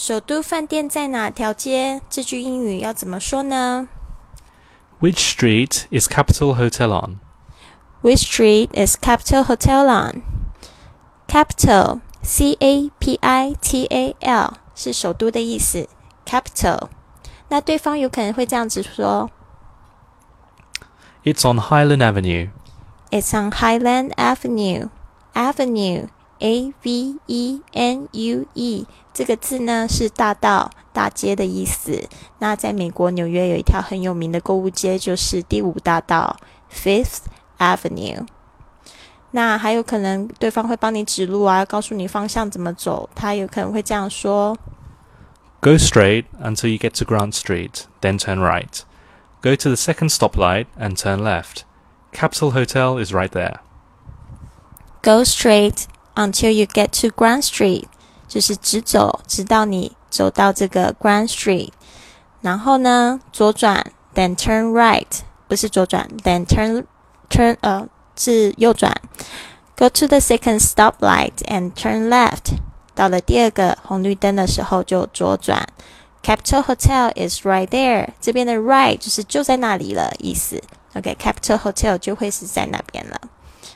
首都饭店在哪条街？这句英语要怎么说呢？Which street is Capital Hotel on? Which street is Capital Hotel on? Capital, C A P I T A L 是首都的意思。Capital，那对方有可能会这样子说：It's on Highland Avenue. It's on Highland Avenue. Avenue, A V E N U E 这个字呢是大道、大街的意思。那在美国纽约有一条很有名的购物街，就是第五大道 （Fifth Avenue）。那还有可能对方会帮你指路啊，告诉你方向怎么走。他有可能会这样说：Go straight until you get to Grant Street, then turn right. Go to the second stoplight and turn left. Capital Hotel is right there. Go straight until you get to Grant Street. 就是直走，直到你走到这个 Grand Street，然后呢，左转，then turn right，不是左转，then turn turn 呃是右转，go to the second stoplight and turn left，到了第二个红绿灯的时候就左转。Capital Hotel is right there，这边的 right 就是就在那里了意思。OK，Capital Hotel 就会是在那边了。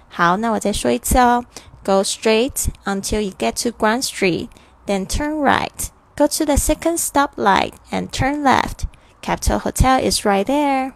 好，那我再说一次哦。 Go straight until you get to Grand Street, then turn right. Go to the second stoplight and turn left. Capital Hotel is right there.